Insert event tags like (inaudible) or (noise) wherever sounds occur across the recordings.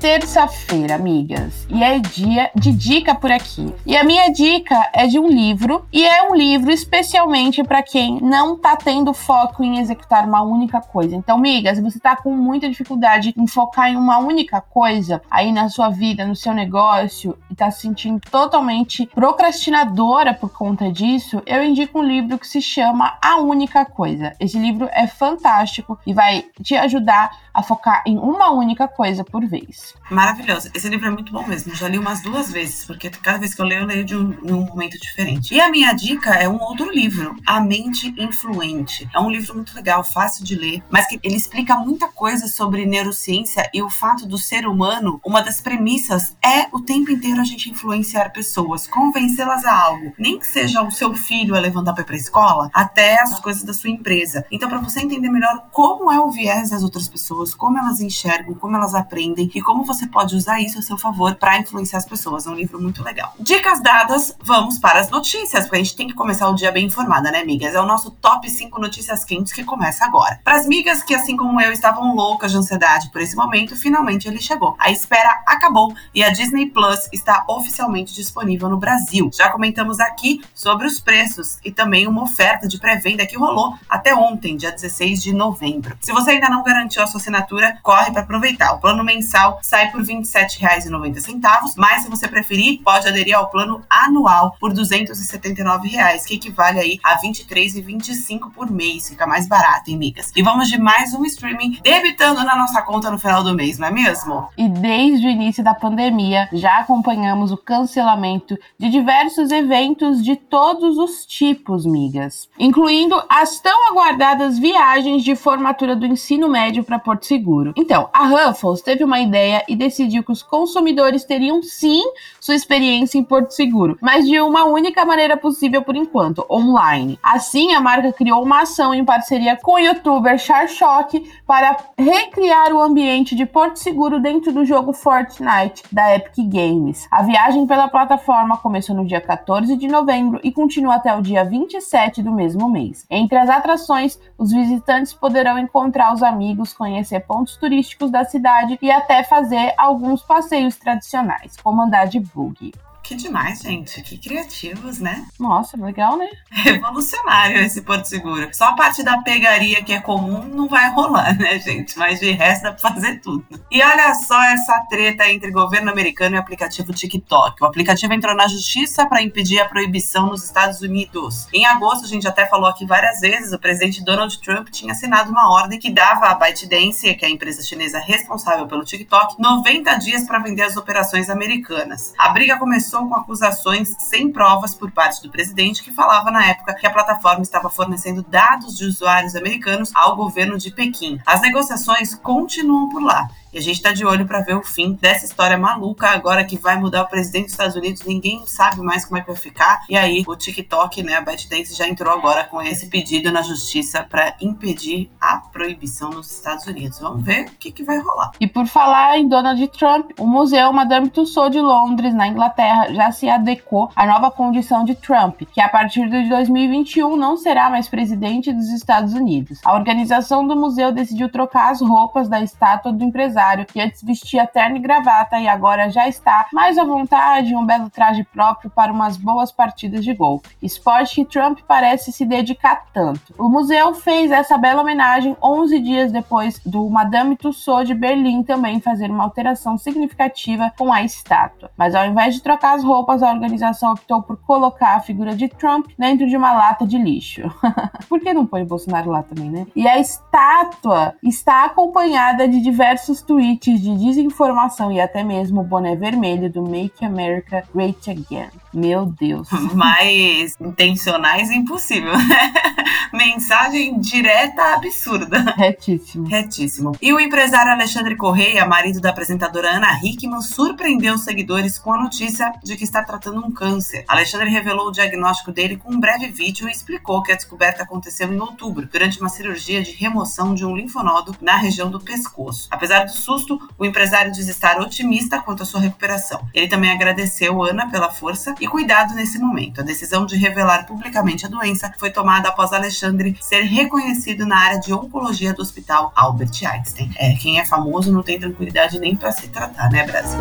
Terça-feira, amigas, e é dia de dica por aqui. E a minha dica é de um livro, e é um livro especialmente para quem não tá tendo foco em executar uma única coisa. Então, amigas, se você tá com muita dificuldade em focar em uma única coisa aí na sua vida, no seu negócio, e tá se sentindo totalmente procrastinadora por conta disso, eu indico um livro que se chama A Única Coisa. Esse livro é fantástico e vai te ajudar a focar em uma única coisa por vez. Maravilhoso. Esse livro é muito bom mesmo. Já li umas duas vezes, porque cada vez que eu leio, eu leio de um, de um momento diferente. E a minha dica é um outro livro, A Mente Influente. É um livro muito legal, fácil de ler, mas que ele explica muita coisa sobre neurociência e o fato do ser humano, uma das premissas é o tempo inteiro a gente influenciar pessoas, convencê-las a algo. Nem que seja o seu filho a levantar para ir pra escola, até as coisas da sua empresa. Então, para você entender melhor como é o viés das outras pessoas, como elas enxergam, como elas aprendem e como você pode usar isso a seu favor para influenciar as pessoas. É um livro muito legal. Dicas dadas, vamos para as notícias, porque a gente tem que começar o dia bem informada, né, amigas? É o nosso top 5 notícias quentes que começa agora. Para as migas que, assim como eu, estavam loucas de ansiedade por esse momento, finalmente ele chegou. A espera acabou e a Disney Plus está oficialmente disponível no Brasil. Já comentamos aqui sobre os preços e também uma oferta de pré-venda que rolou até ontem, dia 16 de novembro. Se você ainda não garantiu a sua assinatura, corre para aproveitar. O plano mensal sai por R$ 27,90, mas se você preferir, pode aderir ao plano anual por 279 reais, que equivale aí a R$ 23,25 por mês. Fica mais barato, hein, migas? E vamos de mais um streaming debitando na nossa conta no final do mês, não é mesmo? E desde o início da pandemia, já acompanhamos o cancelamento de diversos eventos de todos os tipos, migas, incluindo as tão aguardadas viagens de formatura do ensino médio para Porto Seguro. Então, a Ruffles teve uma ideia e decidiu que os consumidores teriam sim sua experiência em Porto Seguro, mas de uma única maneira possível por enquanto, online. Assim, a marca criou uma ação em parceria com o youtuber Charshock para recriar o ambiente de Porto Seguro dentro do jogo Fortnite da Epic Games. A viagem pela plataforma começou no dia 14 de novembro e continua até o dia 27 do mesmo mês. Entre as atrações, os visitantes poderão encontrar os amigos, conhecer pontos turísticos da cidade e até fazer alguns passeios tradicionais, como andar de buggy. Que demais, gente. Que criativos, né? Nossa, legal, né? (laughs) Revolucionário esse Porto Seguro. Só a parte da pegaria que é comum não vai rolar, né, gente? Mas de resto dá pra fazer tudo. E olha só essa treta entre governo americano e aplicativo TikTok. O aplicativo entrou na justiça para impedir a proibição nos Estados Unidos. Em agosto, a gente até falou aqui várias vezes, o presidente Donald Trump tinha assinado uma ordem que dava à ByteDance, que é a empresa chinesa responsável pelo TikTok, 90 dias para vender as operações americanas. A briga começou com acusações sem provas por parte do presidente, que falava na época que a plataforma estava fornecendo dados de usuários americanos ao governo de Pequim. As negociações continuam por lá. E a gente está de olho para ver o fim dessa história maluca agora que vai mudar o presidente dos Estados Unidos. Ninguém sabe mais como é que vai ficar. E aí o TikTok, né, a ByteDance já entrou agora com esse pedido na justiça para impedir a proibição nos Estados Unidos. Vamos ver o que, que vai rolar. E por falar em Donald Trump, o Museu Madame Tussauds de Londres, na Inglaterra, já se adequou à nova condição de Trump, que a partir de 2021 não será mais presidente dos Estados Unidos. A organização do museu decidiu trocar as roupas da estátua do empresário empresário que antes vestia terno e gravata e agora já está mais à vontade em um belo traje próprio para umas boas partidas de golfe. Esporte que Trump parece se dedicar tanto. O museu fez essa bela homenagem 11 dias depois do Madame Tussauds de Berlim também fazer uma alteração significativa com a estátua. Mas ao invés de trocar as roupas, a organização optou por colocar a figura de Trump dentro de uma lata de lixo. (laughs) por que não põe o Bolsonaro lá também, né? E a estátua está acompanhada de diversos tweets de desinformação e até mesmo o boné vermelho do Make America Great Again. Meu Deus. (laughs) Mais intencionais impossível, né? (laughs) Mensagem direta absurda. Retíssimo. Retíssimo. E o empresário Alexandre Correia, marido da apresentadora Ana Hickman, surpreendeu os seguidores com a notícia de que está tratando um câncer. Alexandre revelou o diagnóstico dele com um breve vídeo e explicou que a descoberta aconteceu em outubro, durante uma cirurgia de remoção de um linfonodo na região do pescoço. Apesar do susto, o empresário diz estar otimista quanto à sua recuperação. Ele também agradeceu Ana pela força e cuidado nesse momento. A decisão de revelar publicamente a doença foi tomada após Alexandre ser reconhecido na área de oncologia do Hospital Albert Einstein. É, quem é famoso não tem tranquilidade nem para se tratar, né, Brasil?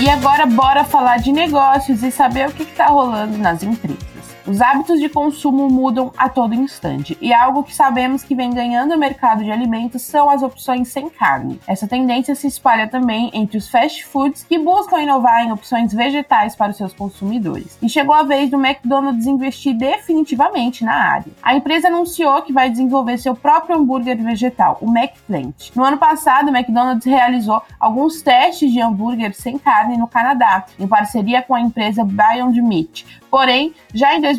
E agora bora falar de negócios e saber o que está rolando nas empresas. Os hábitos de consumo mudam a todo instante, e algo que sabemos que vem ganhando o mercado de alimentos são as opções sem carne. Essa tendência se espalha também entre os fast foods que buscam inovar em opções vegetais para os seus consumidores. E chegou a vez do McDonald's investir definitivamente na área. A empresa anunciou que vai desenvolver seu próprio hambúrguer vegetal, o McPlant. No ano passado, o McDonald's realizou alguns testes de hambúrguer sem carne no Canadá, em parceria com a empresa Beyond Meat. Porém, já em 2020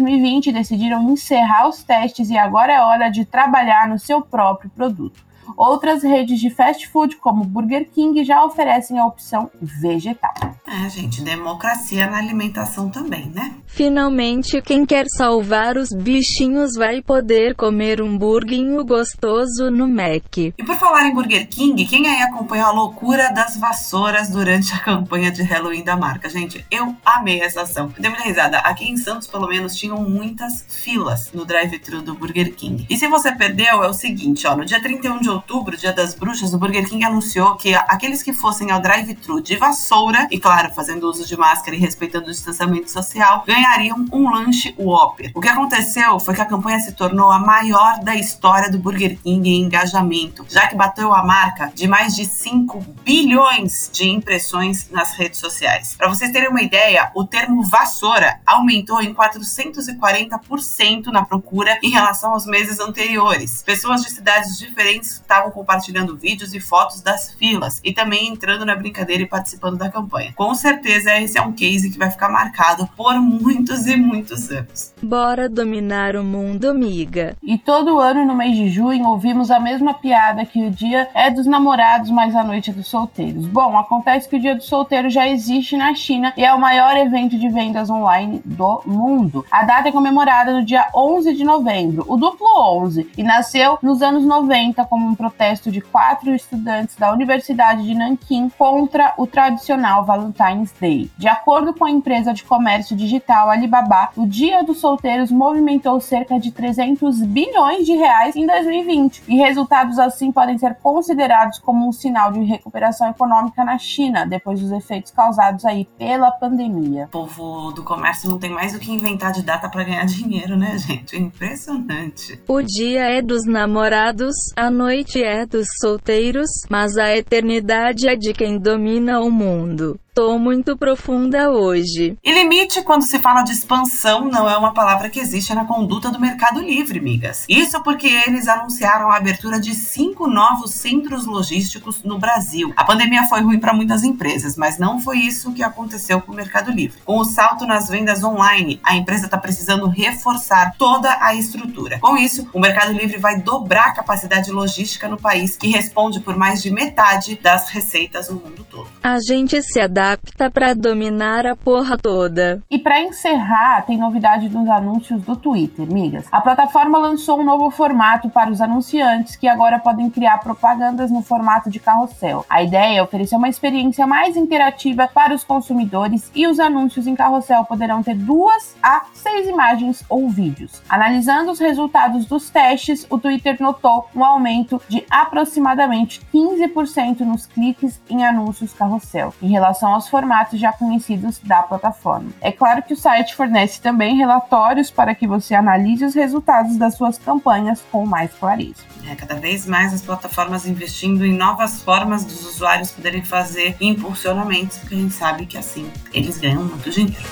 decidiram encerrar os testes e agora é hora de trabalhar no seu próprio produto. Outras redes de fast food, como Burger King, já oferecem a opção vegetal. É, gente, democracia na alimentação também, né? Finalmente, quem quer salvar os bichinhos vai poder comer um burguinho gostoso no Mac. E por falar em Burger King, quem aí acompanhou a loucura das vassouras durante a campanha de Halloween da marca? Gente, eu amei essa ação. Eu dei muita risada. Aqui em Santos, pelo menos, tinham muitas filas no drive-thru do Burger King. E se você perdeu, é o seguinte, ó, no dia 31 de outubro, dia das bruxas, o Burger King anunciou que aqueles que fossem ao drive-thru de vassoura, e claro, fazendo uso de máscara e respeitando o distanciamento social, ganhariam um lanche Whopper. O que aconteceu foi que a campanha se tornou a maior da história do Burger King em engajamento, já que bateu a marca de mais de 5 bilhões de impressões nas redes sociais. Para vocês terem uma ideia, o termo vassoura aumentou em 440% na procura em relação aos meses anteriores. Pessoas de cidades diferentes estavam compartilhando vídeos e fotos das filas e também entrando na brincadeira e participando da campanha. Com certeza, esse é um case que vai ficar marcado por muitos e muitos anos. Bora dominar o mundo, amiga. E todo ano, no mês de junho, ouvimos a mesma piada que o dia é dos namorados, mas a noite é dos solteiros. Bom, acontece que o dia do solteiro já existe na China e é o maior evento de vendas online do mundo. A data é comemorada no dia 11 de novembro, o duplo 11, e nasceu nos anos 90 como um protesto de quatro estudantes da Universidade de Nanquim contra o tradicional Valentine's Day. De acordo com a empresa de comércio digital Alibaba, o Dia dos Solteiros movimentou cerca de 300 bilhões de reais em 2020, e resultados assim podem ser considerados como um sinal de recuperação econômica na China depois dos efeitos causados aí pela pandemia. O povo do comércio não tem mais o que inventar de data para ganhar dinheiro, né, gente? É impressionante. O dia é dos namorados, a noite é dos solteiros, mas a eternidade é de quem domina o mundo. Tô muito profunda hoje. E limite, quando se fala de expansão, não é uma palavra que existe na conduta do Mercado Livre, migas. Isso porque eles anunciaram a abertura de cinco novos centros logísticos no Brasil. A pandemia foi ruim para muitas empresas, mas não foi isso que aconteceu com o Mercado Livre. Com o salto nas vendas online, a empresa está precisando reforçar toda a estrutura. Com isso, o Mercado Livre vai dobrar a capacidade logística no país, que responde por mais de metade das receitas no mundo todo. A gente se adapta adapta para dominar a porra toda. E para encerrar, tem novidade nos anúncios do Twitter, migas. A plataforma lançou um novo formato para os anunciantes que agora podem criar propagandas no formato de carrossel. A ideia é oferecer uma experiência mais interativa para os consumidores e os anúncios em carrossel poderão ter duas a seis imagens ou vídeos. Analisando os resultados dos testes, o Twitter notou um aumento de aproximadamente 15% nos cliques em anúncios carrossel em relação aos formatos já conhecidos da plataforma. É claro que o site fornece também relatórios para que você analise os resultados das suas campanhas com mais clareza. É, cada vez mais as plataformas investindo em novas formas dos usuários poderem fazer impulsionamentos, porque a gente sabe que assim eles ganham muito dinheiro.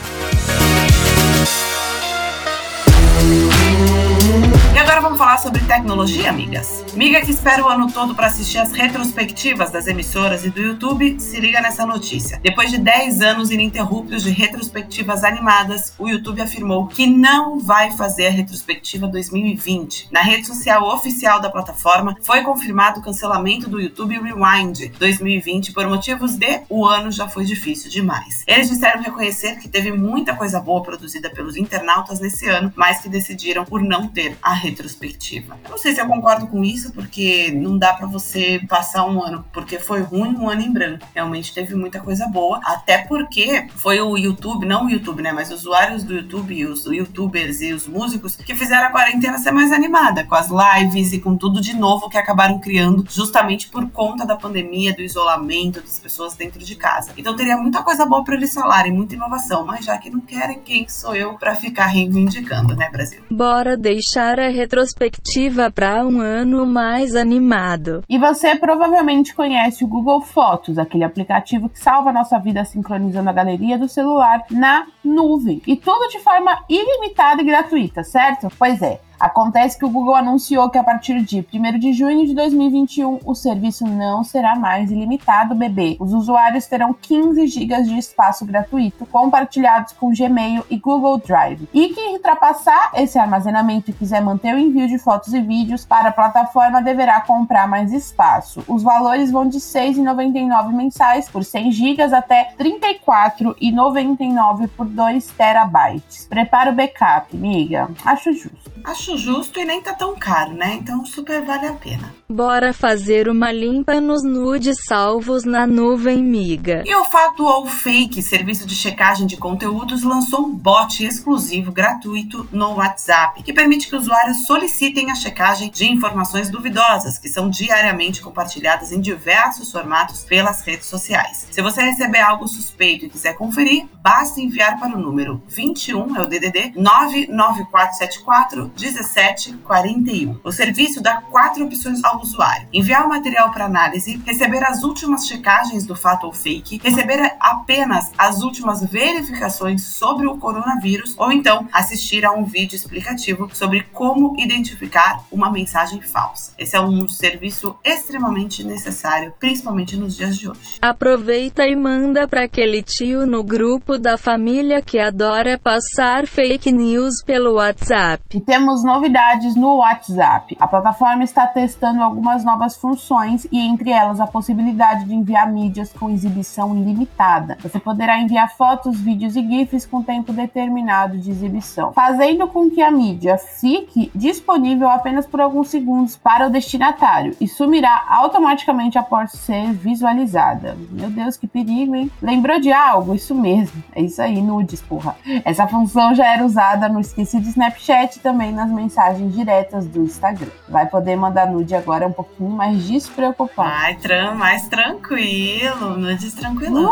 E agora vamos falar sobre tecnologia, amigas? Miga que espera o ano todo para assistir as retrospectivas das emissoras e do YouTube, se liga nessa notícia. Depois de 10 anos ininterruptos de retrospectivas animadas, o YouTube afirmou que não vai fazer a retrospectiva 2020. Na rede social oficial da plataforma, foi confirmado o cancelamento do YouTube Rewind 2020 por motivos de o ano já foi difícil demais. Eles disseram reconhecer que teve muita coisa boa produzida pelos internautas nesse ano, mas que decidiram por não ter a retrospectiva. Eu não sei se eu concordo com isso, porque não dá para você passar um ano porque foi ruim, um ano em branco. Realmente teve muita coisa boa, até porque foi o YouTube, não o YouTube, né, mas os usuários do YouTube, os youtubers e os músicos que fizeram a quarentena ser mais animada, com as lives e com tudo de novo que acabaram criando justamente por conta da pandemia, do isolamento das pessoas dentro de casa. Então teria muita coisa boa para eles falarem, muita inovação, mas já que não querem, quem sou eu para ficar reivindicando, né, Brasil? Bora deixar a retrospectiva para um ano mais animado. E você provavelmente conhece o Google Fotos, aquele aplicativo que salva a nossa vida sincronizando a galeria do celular na nuvem. E tudo de forma ilimitada e gratuita, certo? Pois é. Acontece que o Google anunciou que a partir de 1 de junho de 2021 o serviço não será mais ilimitado, bebê. Os usuários terão 15 GB de espaço gratuito compartilhados com Gmail e Google Drive. E quem ultrapassar esse armazenamento e quiser manter o envio de fotos e vídeos para a plataforma deverá comprar mais espaço. Os valores vão de R$ 6,99 mensais por 100 GB até R$ 34,99 por 2 terabytes. Prepara o backup, amiga. Acho justo. Acho justo e nem tá tão caro, né? Então super vale a pena. Bora fazer uma limpa nos nudes salvos na nuvem miga. E o Fato ou Fake, serviço de checagem de conteúdos, lançou um bot exclusivo gratuito no WhatsApp, que permite que usuários solicitem a checagem de informações duvidosas, que são diariamente compartilhadas em diversos formatos pelas redes sociais. Se você receber algo suspeito e quiser conferir, basta enviar para o número 21, é o DDD 99474 1741. O serviço dá quatro opções ao usuário: enviar o material para análise, receber as últimas checagens do fato ou fake, receber apenas as últimas verificações sobre o coronavírus ou então assistir a um vídeo explicativo sobre como identificar uma mensagem falsa. Esse é um serviço extremamente necessário, principalmente nos dias de hoje. Aproveita e manda para aquele tio no grupo da família que adora passar fake news pelo WhatsApp. E temos novidades no WhatsApp. A plataforma está testando algumas novas funções e entre elas a possibilidade de enviar mídias com exibição ilimitada. Você poderá enviar fotos, vídeos e GIFs com tempo determinado de exibição, fazendo com que a mídia fique disponível apenas por alguns segundos para o destinatário e sumirá automaticamente após ser visualizada. Meu Deus, que perigo, hein? Lembrou de algo? Isso mesmo. É isso aí, nudes, porra. Essa função já era usada no esquecido Snapchat também nas mensagens diretas do Instagram. Vai poder mandar nude agora um pouquinho mais despreocupado. Ai, tran mais tranquilo, nudes tranquilo. (laughs)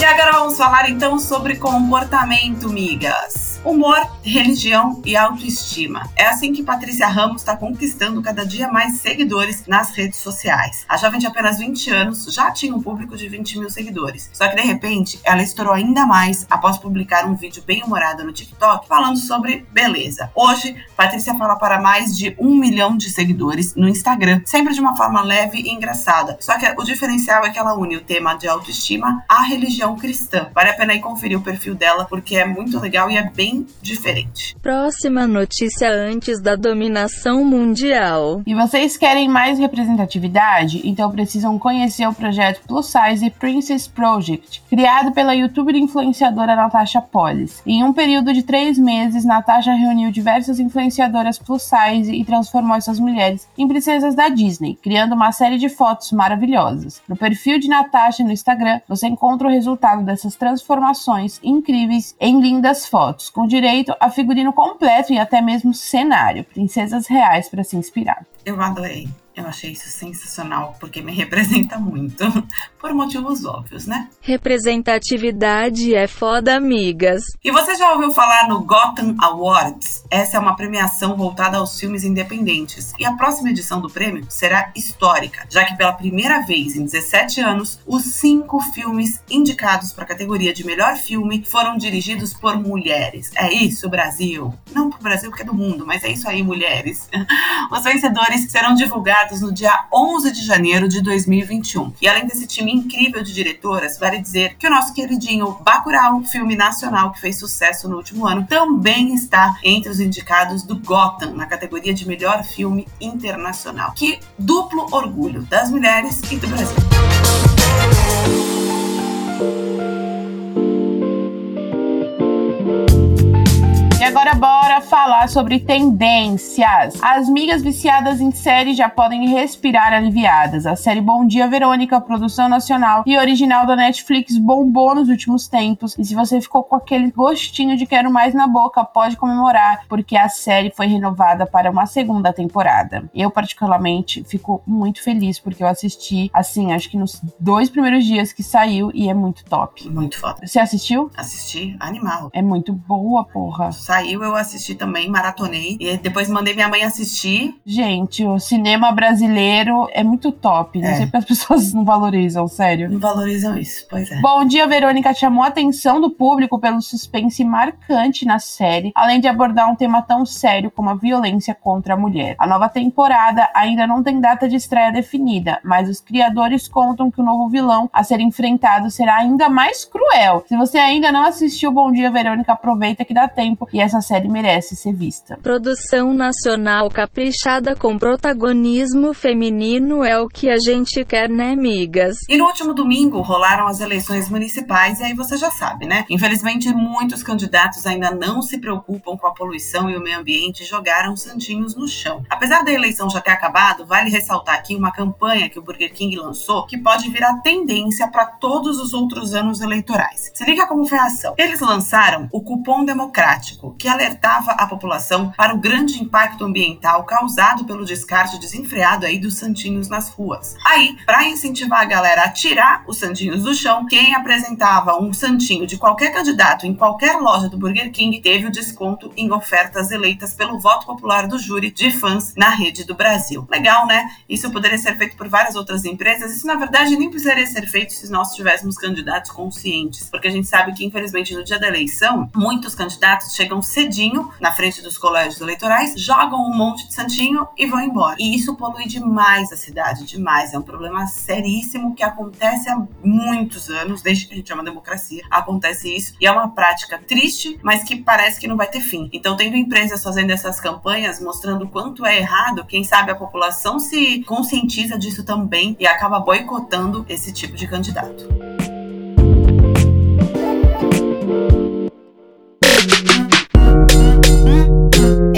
e agora vamos falar então sobre comportamento, migas humor, religião e autoestima. É assim que Patrícia Ramos está conquistando cada dia mais seguidores nas redes sociais. A jovem de apenas 20 anos já tinha um público de 20 mil seguidores. Só que de repente ela estourou ainda mais após publicar um vídeo bem humorado no TikTok falando sobre beleza. Hoje, Patrícia fala para mais de um milhão de seguidores no Instagram, sempre de uma forma leve e engraçada. Só que o diferencial é que ela une o tema de autoestima à religião cristã. Vale a pena ir conferir o perfil dela porque é muito legal e é bem bem diferente. Próxima notícia antes da dominação mundial. E vocês querem mais representatividade? Então precisam conhecer o projeto Plus Size Princess Project, criado pela youtuber influenciadora Natasha Polis. Em um período de três meses, Natasha reuniu diversas influenciadoras plus size e transformou essas mulheres em princesas da Disney, criando uma série de fotos maravilhosas. No perfil de Natasha no Instagram, você encontra o resultado dessas transformações incríveis em lindas fotos, com direito a figurino completo e até mesmo cenário, princesas reais para se inspirar. Eu adorei. Eu achei isso sensacional, porque me (laughs) representa muito. por motivos óbvios, né? Representatividade é foda, amigas. E você já ouviu falar no Gotham Awards? Essa é uma premiação voltada aos filmes independentes. E a próxima edição do prêmio será histórica, já que pela primeira vez em 17 anos, os cinco filmes indicados para a categoria de melhor filme foram dirigidos por mulheres. É isso, Brasil. Não pro Brasil, porque é do mundo, mas é isso aí, mulheres. (laughs) Os vencedores serão divulgados no dia 11 de janeiro de 2021. E além desse time incrível de diretoras, vale dizer que o nosso queridinho Bacurau, filme nacional que fez sucesso no último ano, também está entre os indicados do Gotham na categoria de melhor filme internacional. Que duplo orgulho das mulheres e do Brasil. Agora bora falar sobre tendências. As migas viciadas em série já podem respirar aliviadas. A série Bom Dia Verônica, produção nacional e original da Netflix, bombou nos últimos tempos. E se você ficou com aquele gostinho de quero mais na boca, pode comemorar, porque a série foi renovada para uma segunda temporada. Eu, particularmente, fico muito feliz porque eu assisti, assim, acho que nos dois primeiros dias que saiu e é muito top. Muito foda. Você assistiu? Assisti Animal. É muito boa, porra saiu, eu assisti também, maratonei. E depois mandei minha mãe assistir. Gente, o cinema brasileiro é muito top. Não é. sei porque as (laughs) pessoas não valorizam, sério. Não valorizam isso, pois é. Bom dia, Verônica chamou a atenção do público pelo suspense marcante na série, além de abordar um tema tão sério como a violência contra a mulher. A nova temporada ainda não tem data de estreia definida, mas os criadores contam que o novo vilão a ser enfrentado será ainda mais cruel. Se você ainda não assistiu Bom Dia, Verônica, aproveita que dá tempo e essa série merece ser vista. Produção nacional caprichada com protagonismo feminino é o que a gente quer, né, amigas? E no último domingo rolaram as eleições municipais e aí você já sabe, né? Infelizmente, muitos candidatos ainda não se preocupam com a poluição e o meio ambiente e jogaram santinhos no chão. Apesar da eleição já ter acabado, vale ressaltar aqui uma campanha que o Burger King lançou que pode virar tendência para todos os outros anos eleitorais. Se liga como foi a ação. Eles lançaram o cupom democrático que alertava a população para o grande impacto ambiental causado pelo descarte desenfreado aí dos santinhos nas ruas. Aí, para incentivar a galera a tirar os santinhos do chão, quem apresentava um santinho de qualquer candidato em qualquer loja do Burger King teve o desconto em ofertas eleitas pelo voto popular do júri de fãs na rede do Brasil. Legal, né? Isso poderia ser feito por várias outras empresas. Isso, na verdade, nem precisaria ser feito se nós tivéssemos candidatos conscientes, porque a gente sabe que, infelizmente, no dia da eleição, muitos candidatos chegam cedinho na frente dos colégios eleitorais, jogam um monte de santinho e vão embora. E isso polui demais a cidade, demais. É um problema seríssimo que acontece há muitos anos, desde que a gente uma democracia, acontece isso. E é uma prática triste, mas que parece que não vai ter fim. Então, tendo empresas fazendo essas campanhas, mostrando o quanto é errado, quem sabe a população se conscientiza disso também e acaba boicotando esse tipo de candidato.